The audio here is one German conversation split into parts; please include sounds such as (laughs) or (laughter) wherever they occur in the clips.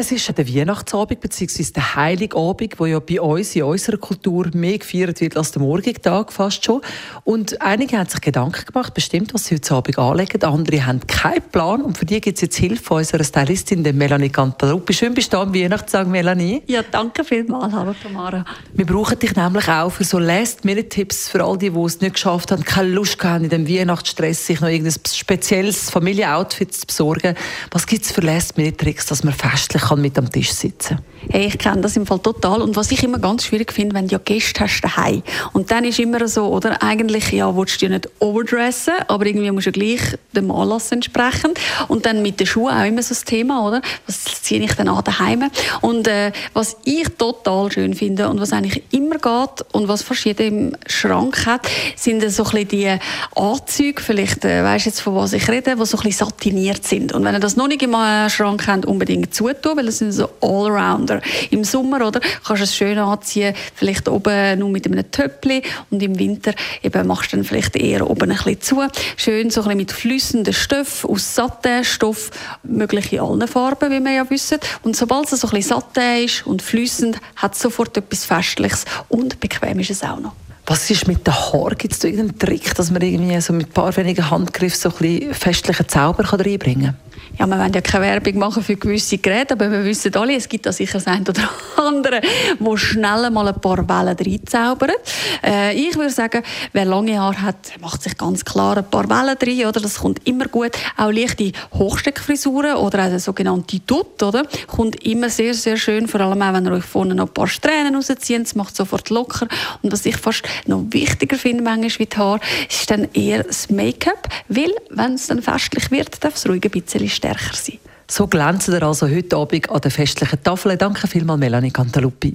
Es ist der Weihnachtsabend bzw. der Heiligabend, wo ja bei uns in unserer Kultur mehr gefeiert wird als der morgige Tag fast schon. Und einige haben sich Gedanken gemacht, bestimmt, was sie heute Abend anlegen. Andere haben keinen Plan. Und für die gibt es jetzt Hilfe von unserer Stylistin, der Melanie Cantaluppi. Schön bist du am Weihnachtstag, Melanie. Ja, danke vielmals. Hallo, Tamara. Wir brauchen dich nämlich auch für so Last-Minute-Tipps für all die, die es nicht geschafft haben, keine Lust haben, in dem Weihnachtsstress sich noch irgendein spezielles Familienoutfit zu besorgen. Was gibt es für Last-Minute-Tricks, dass man festlich kann mit am Tisch sitzen Hey, ich kenne das im Fall total. Und was ich immer ganz schwierig finde, wenn du ja Gäste hast daheim. Und dann ist immer so, oder? Eigentlich, ja, willst du ja nicht overdressen, aber irgendwie musst du gleich dem Anlass entsprechen. Und dann mit den Schuhen auch immer so das Thema, oder? Was ziehe ich dann an daheim? Und äh, was ich total schön finde und was eigentlich immer geht und was fast jeder im Schrank hat, sind so ein die Anzüge, vielleicht, äh, weißt jetzt, von was ich rede, die so ein satiniert sind. Und wenn ihr das noch nicht im äh, Schrank habt, unbedingt zutun, weil das sind so Allrounder. Im Sommer, oder, kannst du es schön anziehen, vielleicht oben nur mit einem Töppli und im Winter eben machst du dann vielleicht eher oben ein bisschen zu. Schön so ein mit flüssenden Stoff aus Satinstoff, möglich in allen Farben, wie wir ja wissen. Und sobald es so ein bisschen Satin ist und flüssend, hat es sofort etwas Festliches und bequem ist es auch noch. Was ist mit den Haaren? Gibt es da irgendeinen Trick, dass man irgendwie so mit ein paar wenigen Handgriffen so ein bisschen festlichen Zauber reinbringen kann? Ja, wir wollen ja keine Werbung machen für gewisse Geräte, aber wir wissen alle, es gibt da sicher das eine oder (laughs) andere, wo schnell mal ein paar Wellen reinzaubern. Äh, ich würde sagen, wer lange Haare hat, macht sich ganz klar ein paar Wellen rein, oder? Das kommt immer gut. Auch leichte Hochsteckfrisuren oder auch der sogenannte Dutt, oder? Kommt immer sehr, sehr schön, vor allem auch, wenn ihr euch vorne noch ein paar Strähnen rauszieht, das macht sofort locker. Und was ich fast noch wichtiger finde, manchmal wie die Haare, ist dann eher das Make-up, weil, wenn es dann festlich wird, darf es ruhig ein bisschen stärker sein. So glänzen wir also heute Abend an der festlichen Tafel. Danke vielmals, Melanie Cantaluppi.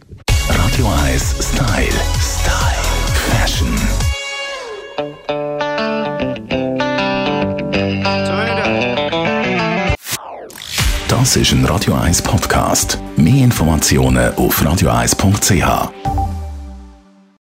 Radio 1 Style. Style. Fashion. Das ist ein Radio 1 Podcast. Mehr Informationen auf radio1.ch.